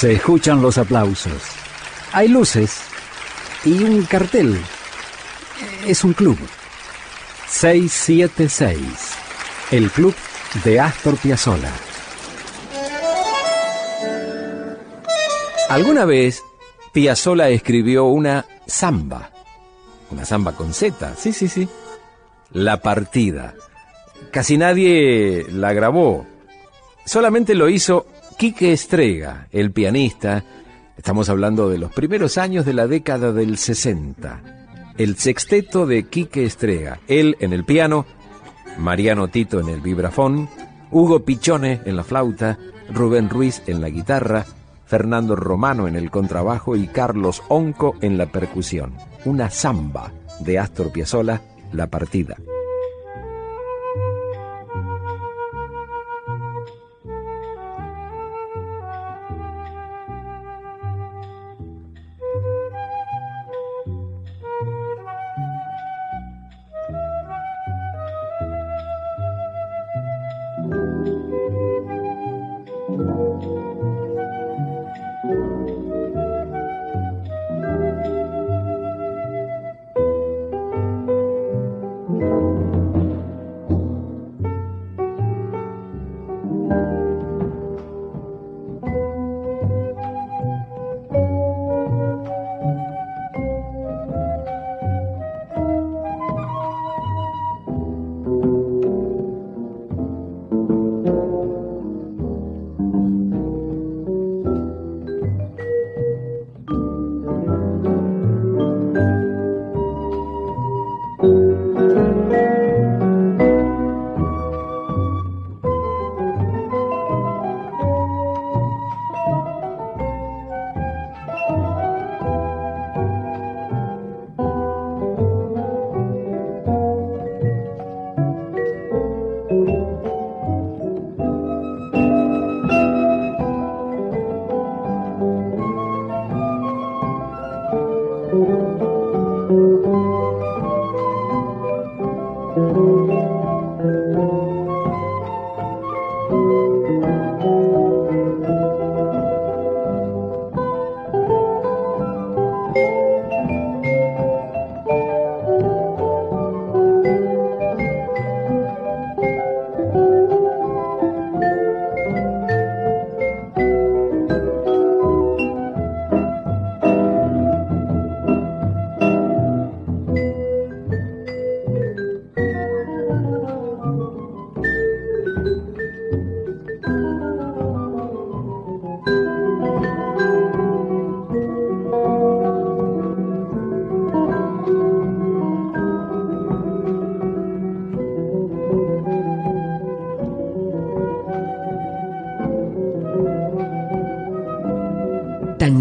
Se escuchan los aplausos. Hay luces y un cartel. Es un club. 676. El club de Astor Piazzolla. Alguna vez Piazzolla escribió una samba. Una samba con Z, sí, sí, sí. La partida. Casi nadie la grabó. Solamente lo hizo Quique Estrega, el pianista. Estamos hablando de los primeros años de la década del 60. El sexteto de Quique Estrega. Él en el piano, Mariano Tito en el vibrafón, Hugo Pichone en la flauta, Rubén Ruiz en la guitarra, Fernando Romano en el contrabajo y Carlos Onco en la percusión. Una samba de Astor Piazzolla, La Partida.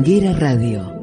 Tanguera Radio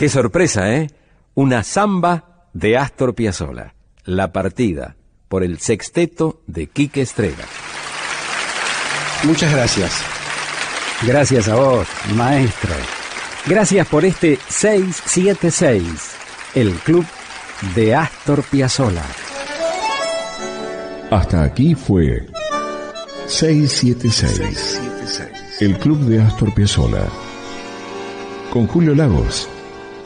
Qué sorpresa, ¿eh? Una samba de Astor Piazzolla. La partida por el sexteto de Quique Estrella. Muchas gracias. Gracias a vos, maestro. Gracias por este 676, el club de Astor Piazzolla. Hasta aquí fue 676, el club de Astor Piazzolla. Con Julio Lagos,